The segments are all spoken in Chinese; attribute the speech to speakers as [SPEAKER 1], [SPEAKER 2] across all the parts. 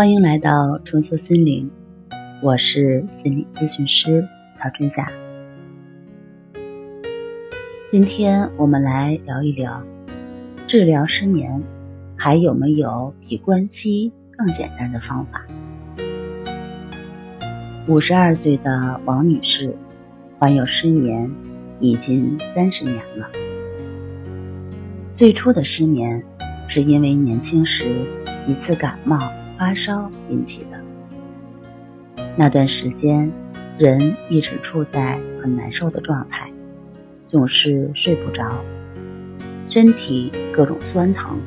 [SPEAKER 1] 欢迎来到重塑心灵，我是心理咨询师曹春霞。今天我们来聊一聊治疗失眠，还有没有比关系更简单的方法？五十二岁的王女士患有失眠已经三十年了。最初的失眠是因为年轻时一次感冒。发烧引起的那段时间，人一直处在很难受的状态，总是睡不着，身体各种酸疼，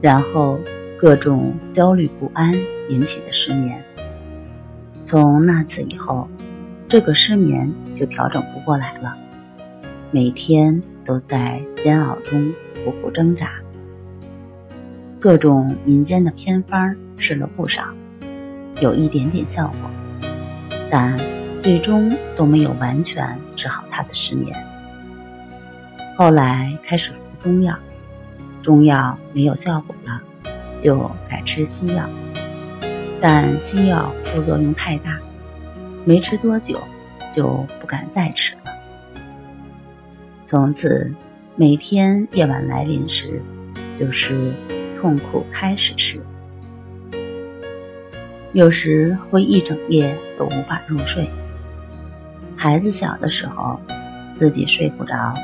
[SPEAKER 1] 然后各种焦虑不安引起的失眠。从那次以后，这个失眠就调整不过来了，每天都在煎熬中苦苦挣扎。各种民间的偏方试了不少，有一点点效果，但最终都没有完全治好他的失眠。后来开始服中药，中药没有效果了，就改吃西药，但西药副作用太大，没吃多久就不敢再吃了。从此每天夜晚来临时，就是。痛苦开始时，有时会一整夜都无法入睡。孩子小的时候，自己睡不着，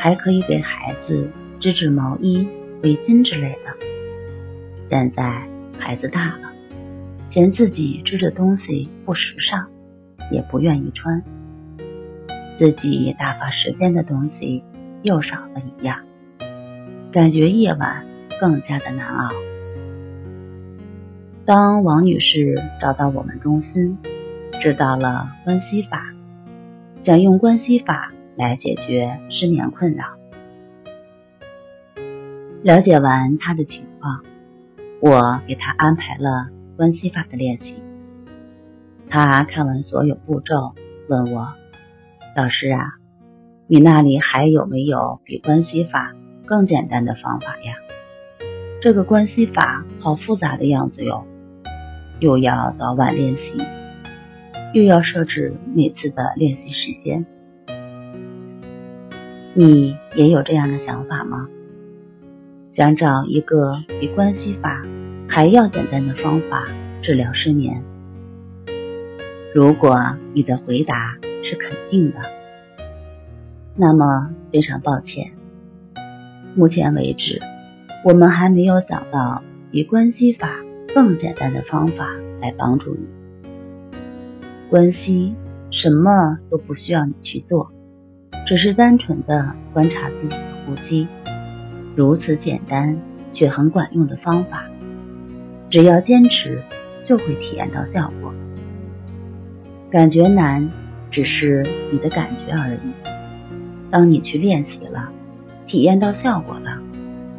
[SPEAKER 1] 还可以给孩子织织毛衣、围巾之类的。现在孩子大了，嫌自己织的东西不时尚，也不愿意穿，自己打发时间的东西又少了一样，感觉夜晚。更加的难熬。当王女士找到我们中心，知道了关系法，想用关系法来解决失眠困扰。了解完她的情况，我给她安排了关系法的练习。她看完所有步骤，问我：“老师啊，你那里还有没有比关系法更简单的方法呀？”这个关系法好复杂的样子哟，又要早晚练习，又要设置每次的练习时间。你也有这样的想法吗？想找一个比关系法还要简单的方法治疗失眠？如果你的回答是肯定的，那么非常抱歉，目前为止。我们还没有找到比关系法更简单的方法来帮助你。关系什么都不需要你去做，只是单纯的观察自己的呼吸，如此简单却很管用的方法，只要坚持就会体验到效果。感觉难只是你的感觉而已，当你去练习了，体验到效果了。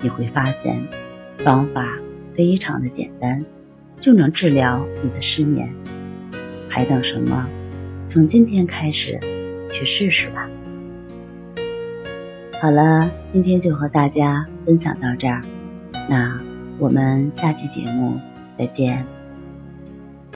[SPEAKER 1] 你会发现，方法非常的简单，就能治疗你的失眠。还等什么？从今天开始去试试吧。好了，今天就和大家分享到这儿，那我们下期节目再见。